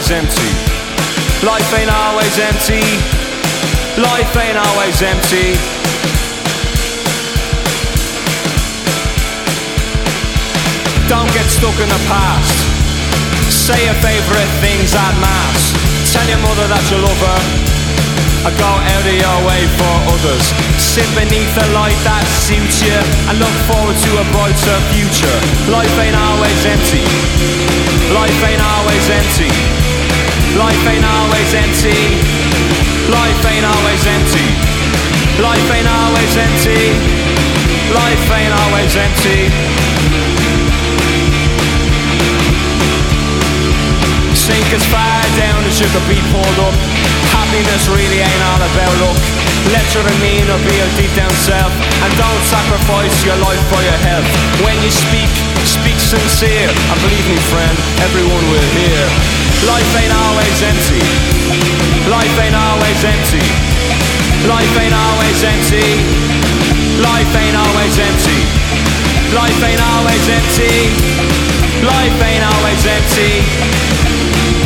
Always empty. Life ain't always empty. Life ain't always empty. Don't get stuck in the past. Say your favourite things at mass. Tell your mother that you love her. I go out of your way for others. Sit beneath a light that suits you and look forward to a brighter future. Life ain't always empty. Life ain't always empty. Life ain't always empty. Life ain't always empty. Life ain't always empty. Life ain't always empty. Sink as far down as you could be pulled up. Happiness really ain't all about luck. Let your demeanor be your deep down self, and don't sacrifice your life for your health. When you speak, speak sincere, and believe me, friend, everyone will hear. Life ain't always empty. Life ain't always empty. Life ain't always empty. Life ain't always empty. Life ain't always empty. Life ain't always empty.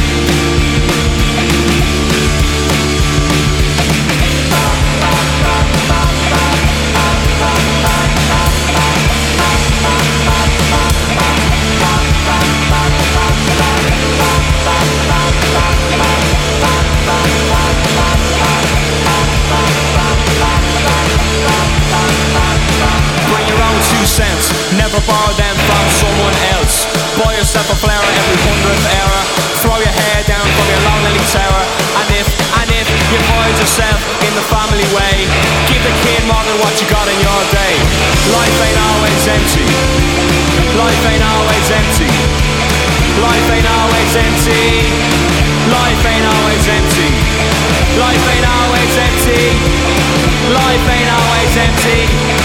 never borrow them from someone else. Buy yourself a flower every hundredth error. Throw your hair down from your lonely tower. And if, and if you find yourself in the family way, give the kid more than what you got in your day. Life ain't always empty. Life ain't always empty. Life ain't always empty. Life ain't always empty. Life ain't always empty. Life ain't always empty.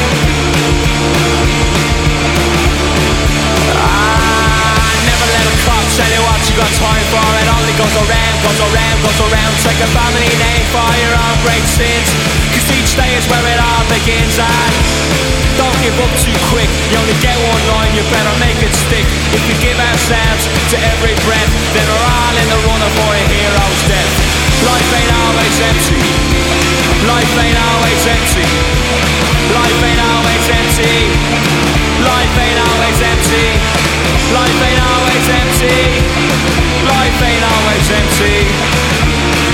Tell you what you got time for It only goes around, goes around, goes around. Take a family name for your own great sins. Cause each day is where it all begins. And Don't give up too quick. You only get one line, you better make it stick. If we give ourselves to every breath Then we're all in the runner for a hero's death. Life ain't always empty. Life ain't always empty. Life ain't always empty. Life ain't always empty. Life ain't always always empty. Life ain't always empty.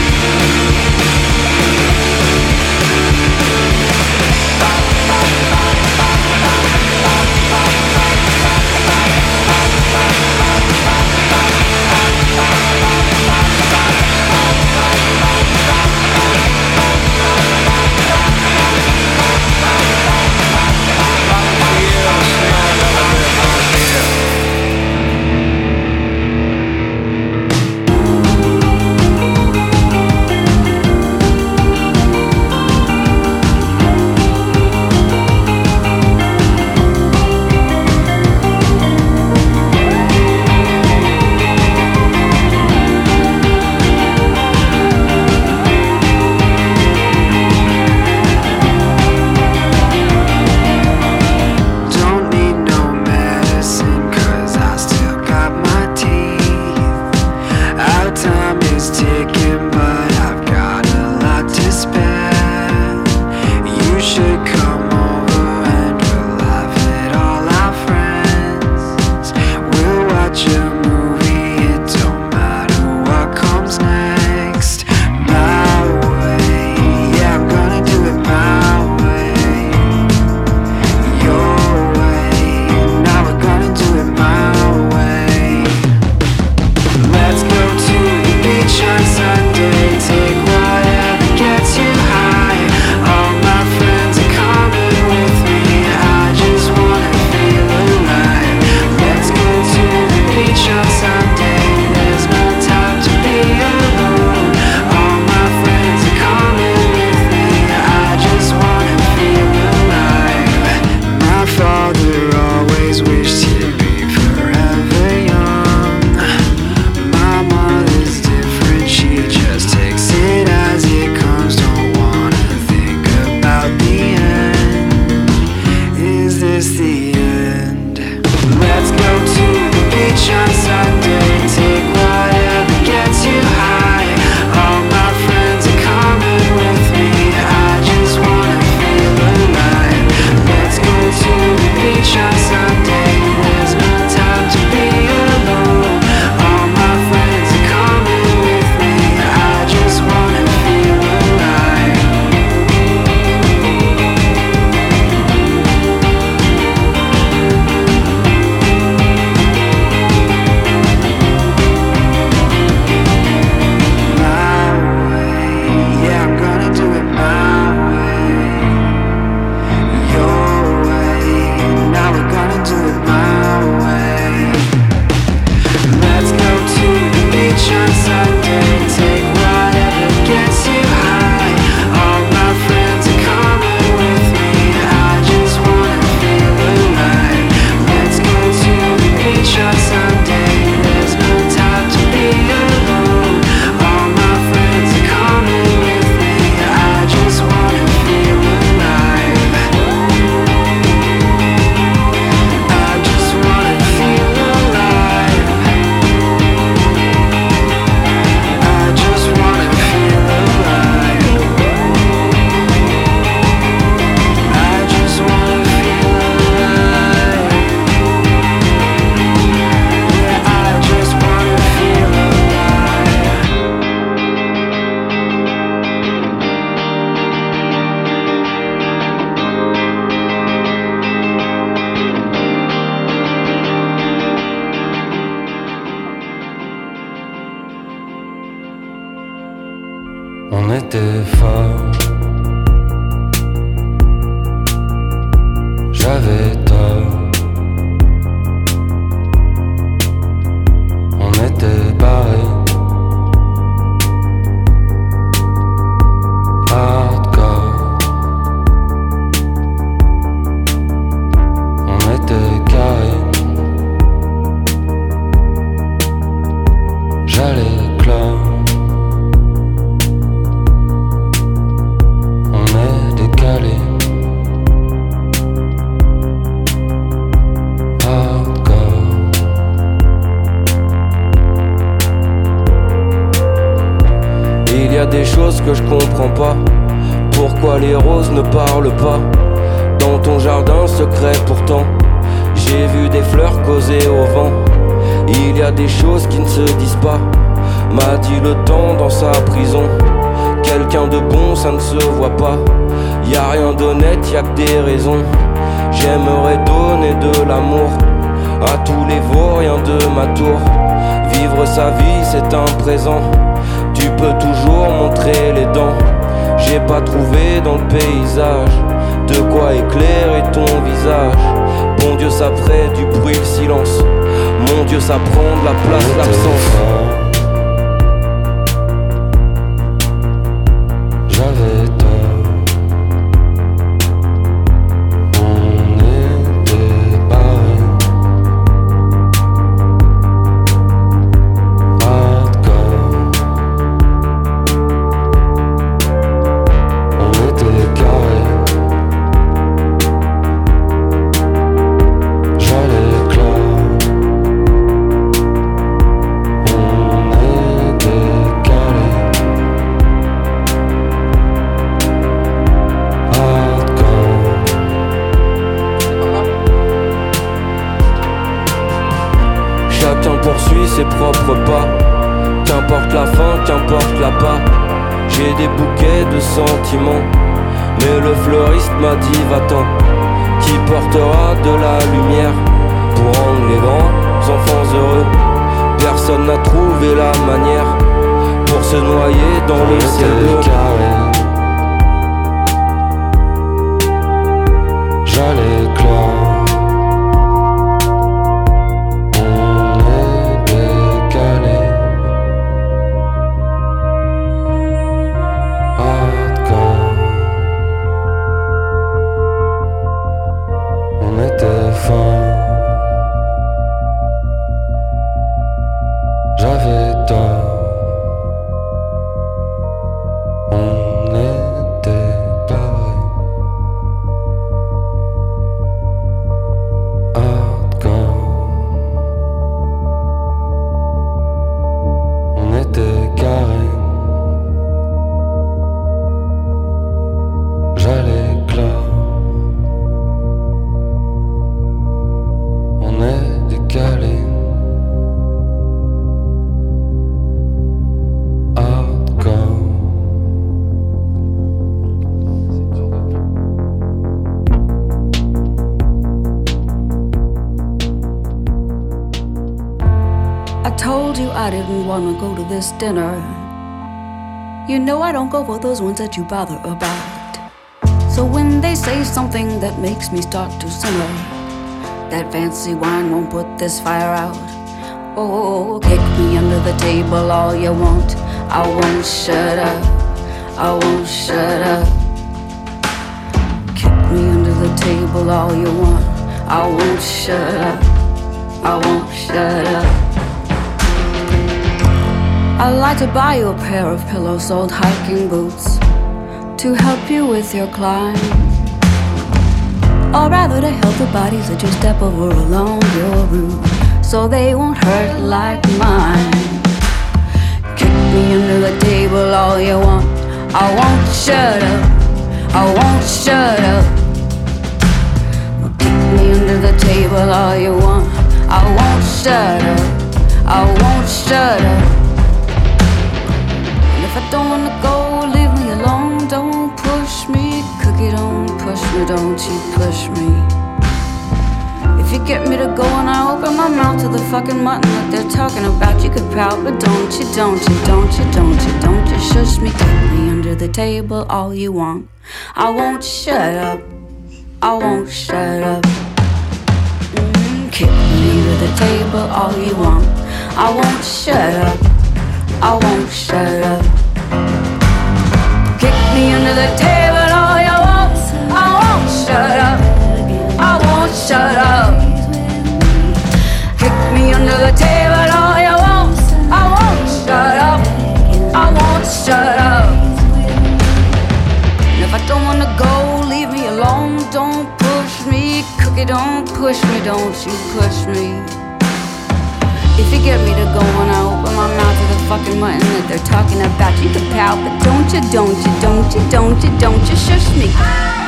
Les roses ne parlent pas Dans ton jardin secret pourtant, j'ai vu des fleurs causer au vent. Il y a des choses qui ne se disent pas, m'a dit le temps dans sa prison. Quelqu'un de bon, ça ne se voit pas. Y a rien d'honnête, y a que des raisons. J'aimerais donner de l'amour à tous les vauriens de ma tour. Vivre sa vie, c'est un présent. Tu peux toujours montrer les dents. J'ai pas trouvé dans le paysage de quoi éclairer ton visage. Bon Dieu, ça ferait du bruit, le silence. Mon Dieu, ça prend de la place, l'absence. dans le ciel dinner. You know I don't go for those ones that you bother about. So when they say something that makes me start to simmer, that fancy wine won't put this fire out. Oh, kick me under the table all you want. I won't shut up. I won't shut up. Kick me under the table all you want. I won't shut up. I won't shut up. I'd like to buy you a pair of pillow-soled hiking boots to help you with your climb. Or rather to help the bodies that you step over along your route so they won't hurt like mine. Kick me under the table all you want. I won't shut up. I won't shut up. Kick me under the table all you want. I won't shut up. I won't shut up. I don't wanna go, leave me alone. Don't push me, cookie, don't push me, don't you push me. If you get me to go and I open my mouth to the fucking mutton that they're talking about, you could pout, but don't you, don't you, don't you, don't you, don't you shush me, kick me under the table all you want. I won't shut up, I won't shut up. Mm, kick me under the table all you want. I won't shut up, I won't shut up. Me under the table. I won't shut up. I won't shut up. Me under the table. I won't shut up. I won't shut up. If I don't wanna go, leave me alone. Don't push me, cookie. Don't push me. Don't you push me. If you get me to go on, I open my mouth to the fucking mutton that they're talking about. You can pout, but don't you, don't you, don't you, don't you, don't you shush me.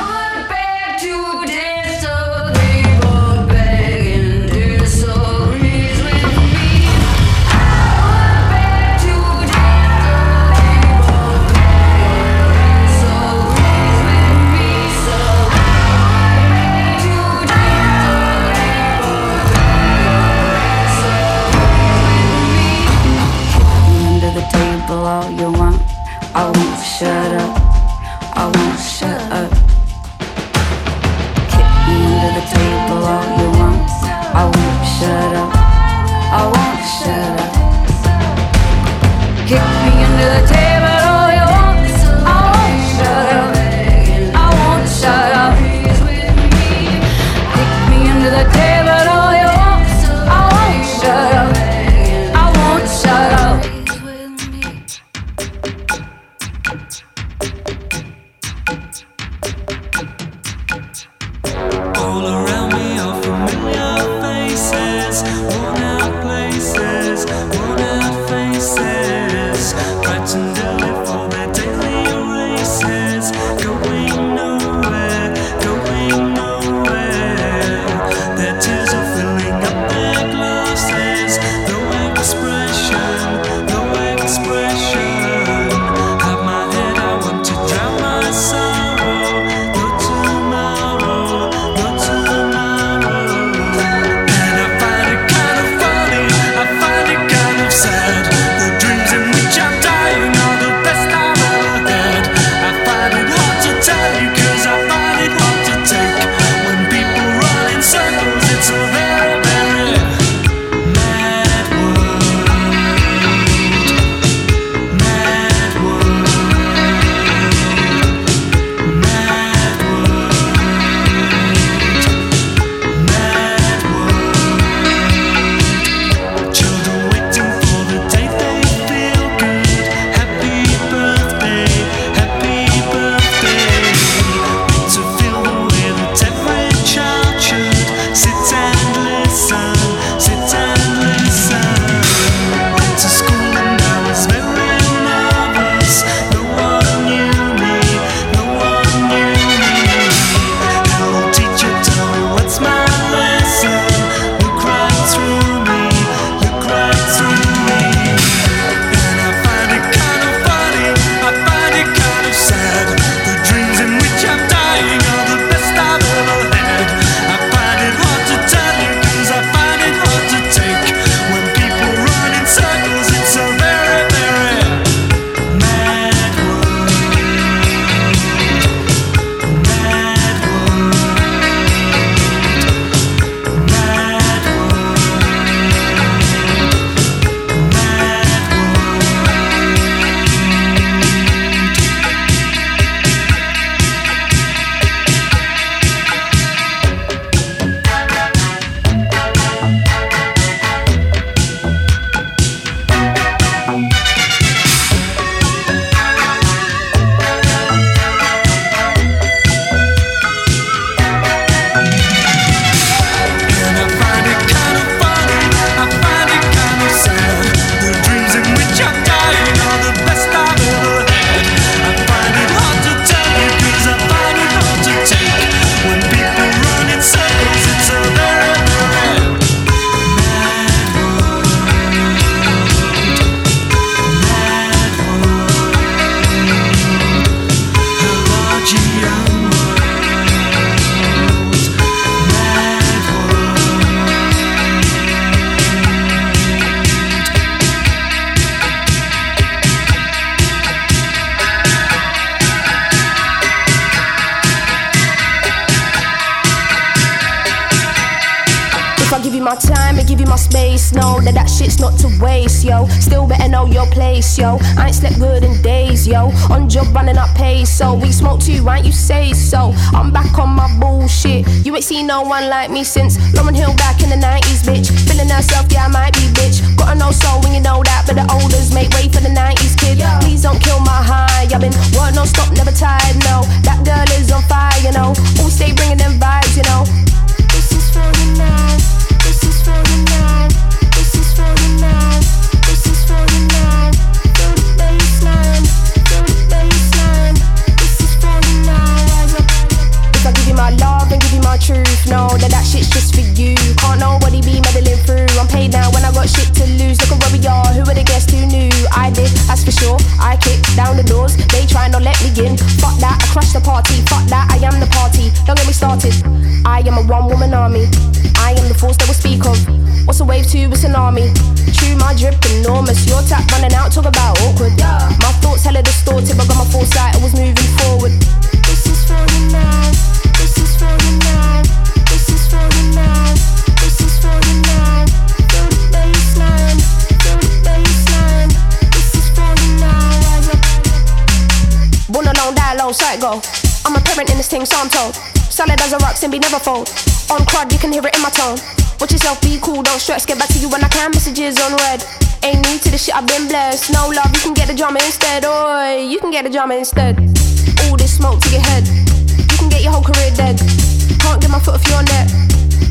place, yo. I ain't slept good in days, yo. On job running up pace, so we smoke too, right? You say so. I'm back on my bullshit. You ain't seen no one like me since Lauryn Hill back in the 90s, bitch. Feeling herself, yeah, I might be, bitch. Got an old soul when you know that, but the olders make way for the 90s, kid. Yo. Please don't kill my high. I've been working no stop, never tired, no. That girl is on fire, you know. All stay bringing them vibes, you know. This is for the night. This is for the night. This is for the night. my love and give you my truth. No, that that shit's just for you. Can't nobody be meddling through. I'm paid now when I got shit to lose. Look at where we are. Who would have guessed who knew? I did, that's for sure. I kicked down the doors. They try not let me in. Fuck that, I crashed the party. Fuck that, I am the party. Don't get me started. I am a one woman army. I am the force that will speak of. What's a wave to a tsunami? True, my drip enormous. Your tap running out, talk about awkward. My thoughts hella distorted, but got my foresight, I was moving forward. This is very nice instead. Oi, you can get the drama instead. All this smoke to your head. Can get your whole career dead. Can't get my foot off your neck.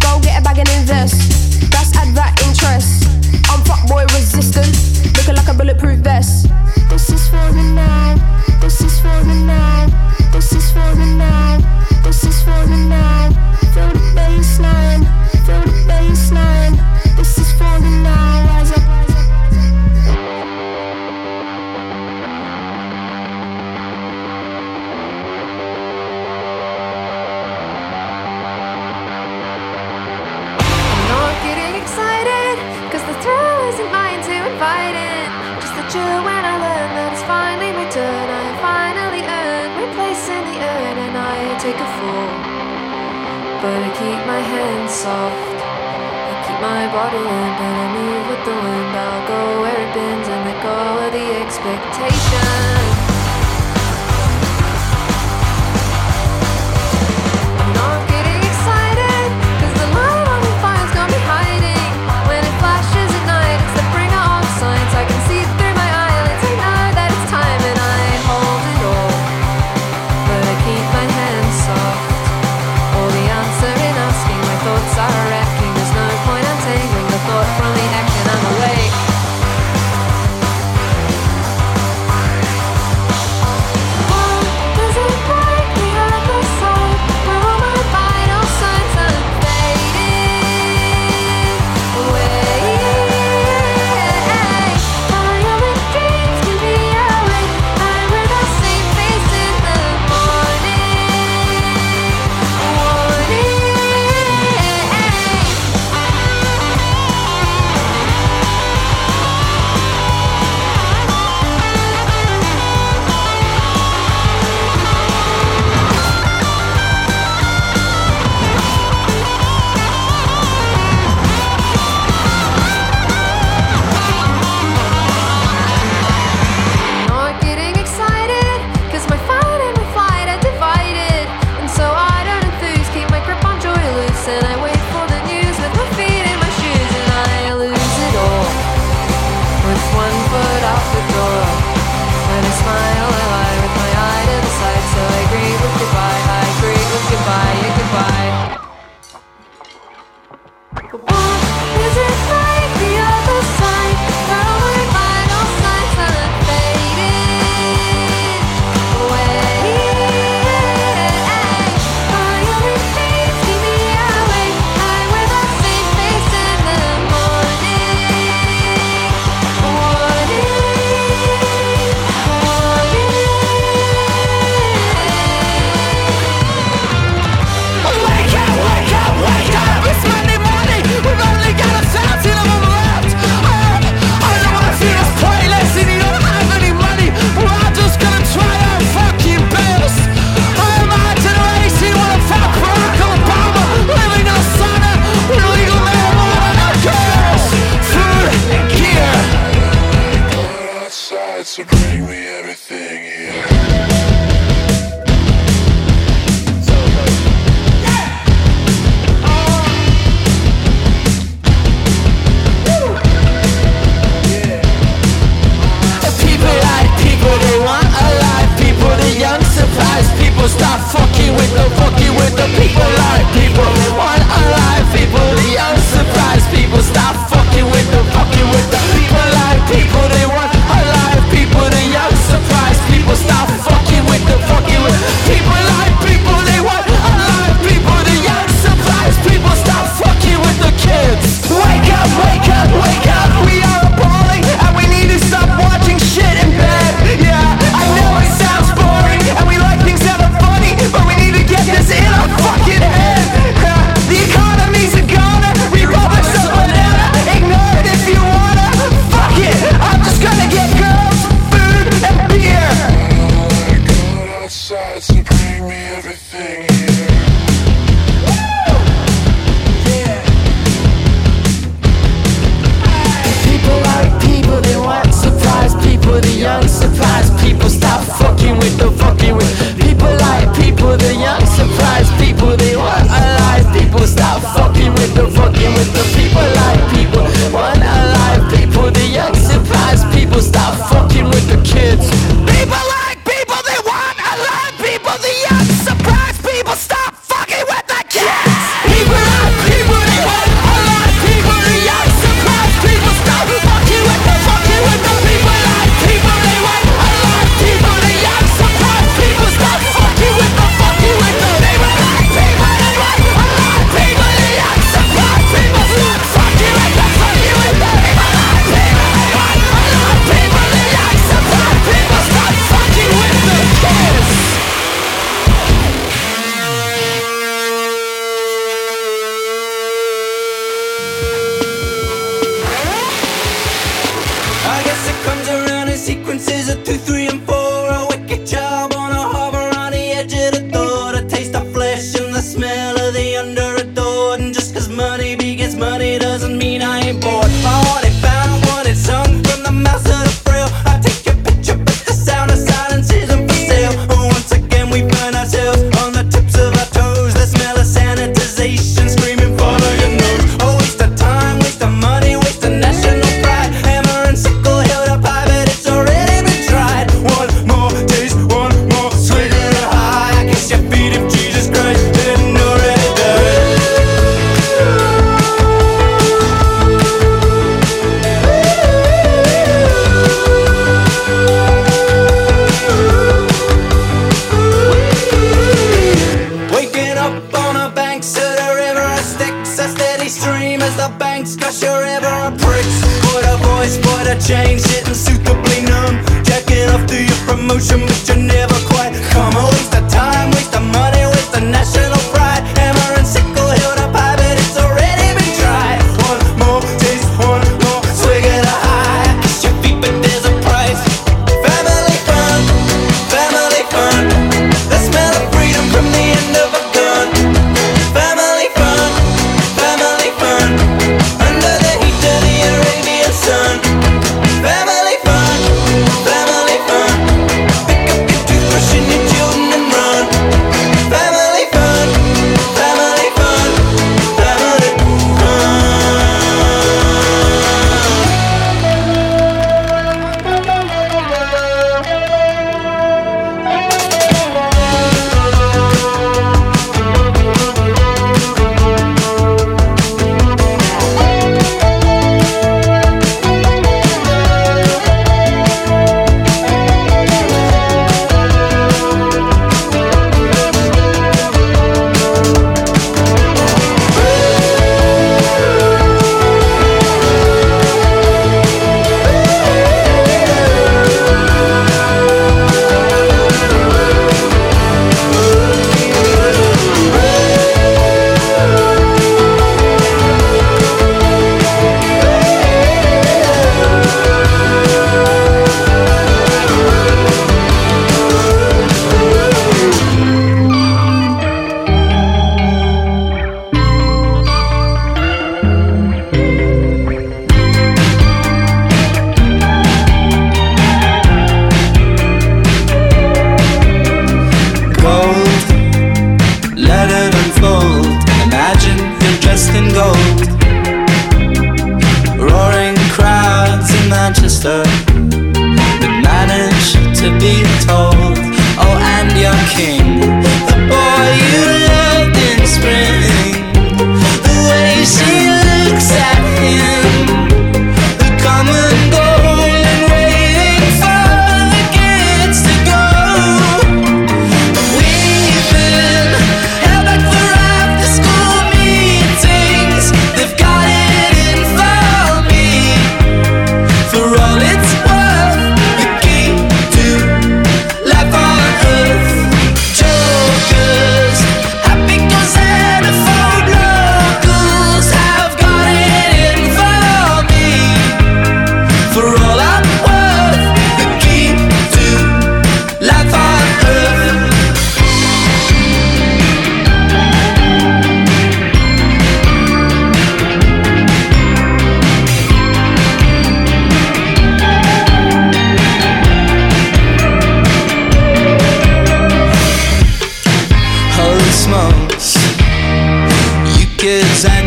Go get a bag and invest. That's add that interest. I'm fuckboy resistant. Looking like a bulletproof vest. This is for you now. This is for you now. This is for you now. This is for you now. Feel the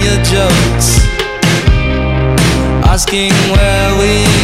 your jokes, asking where we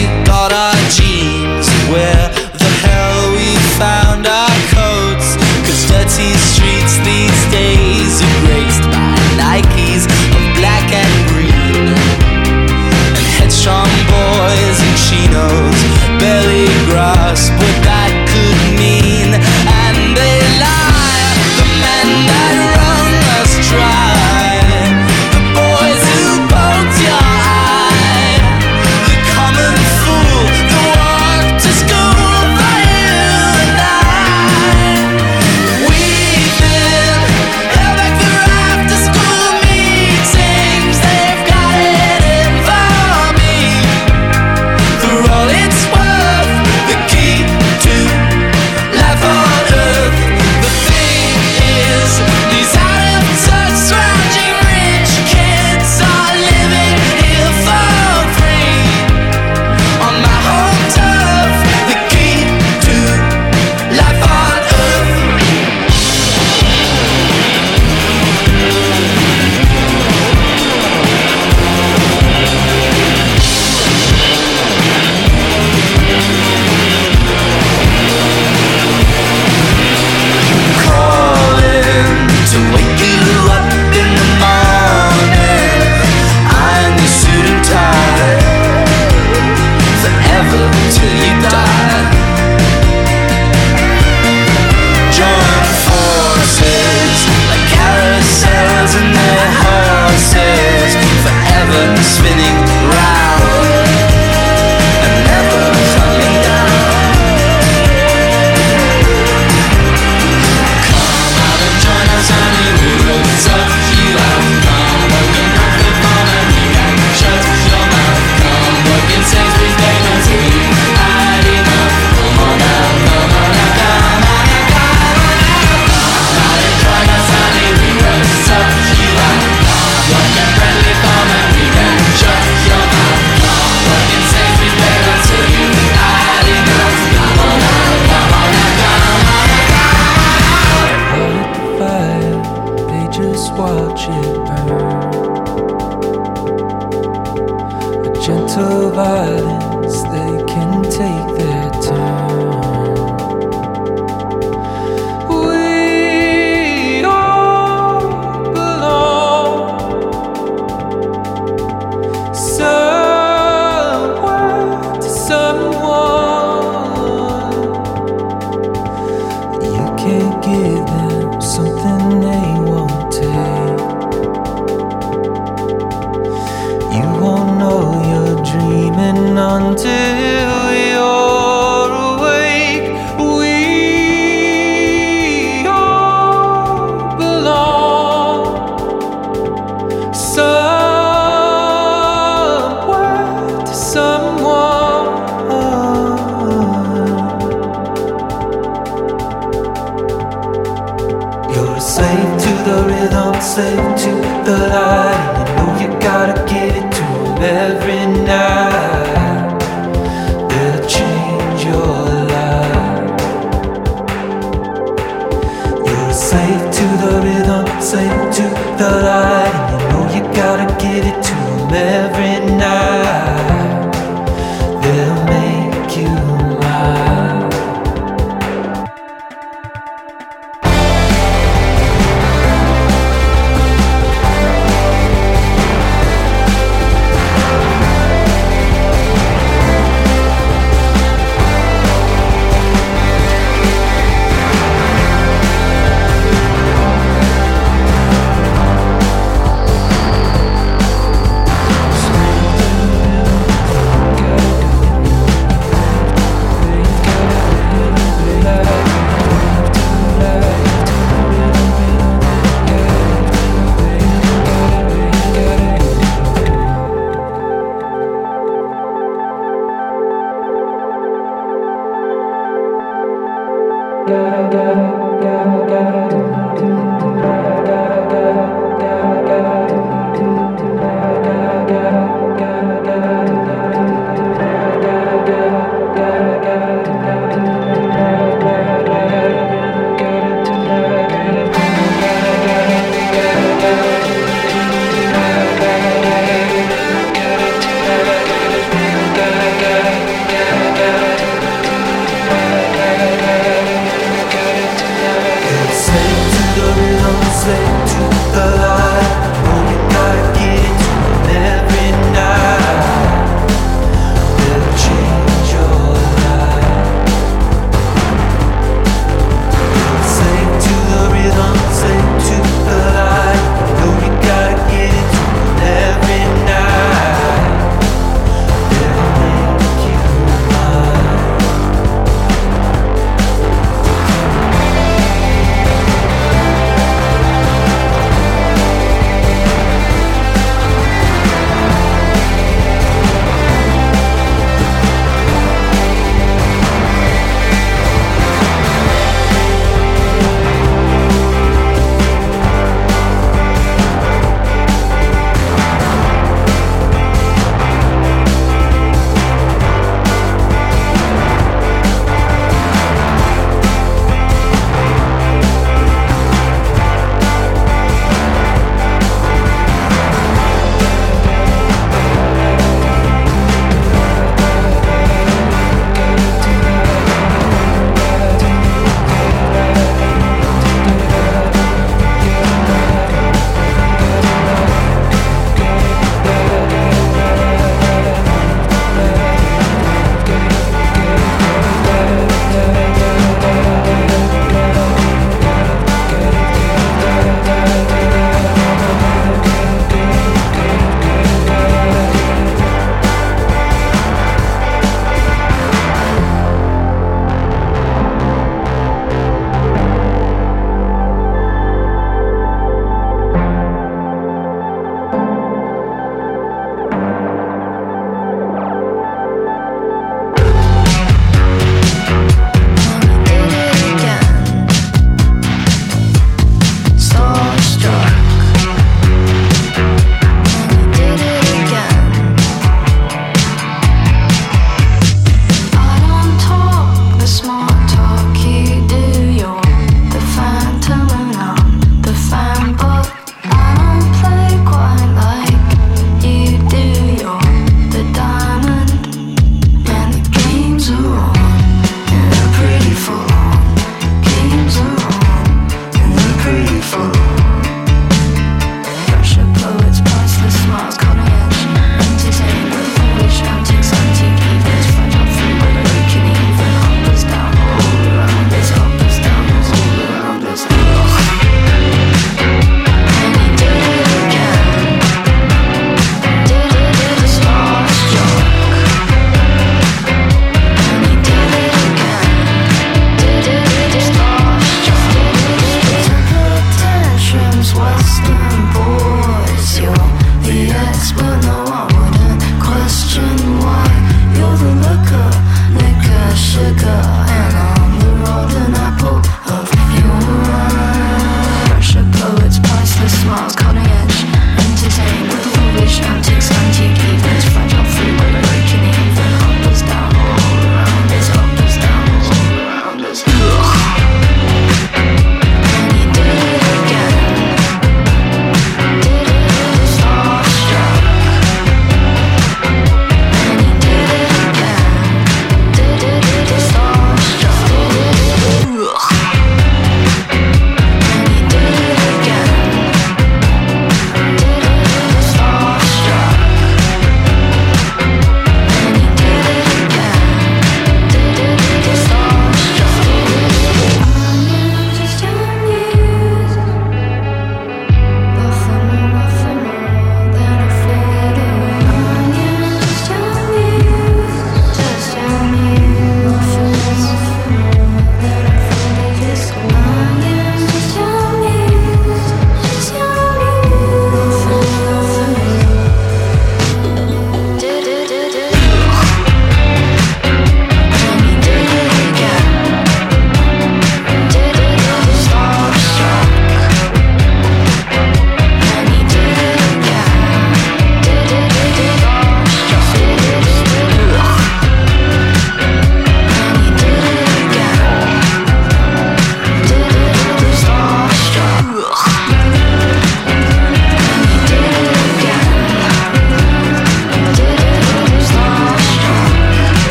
slave to the rhythm, slave to the light.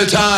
The times.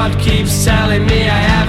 God keeps telling me I haven't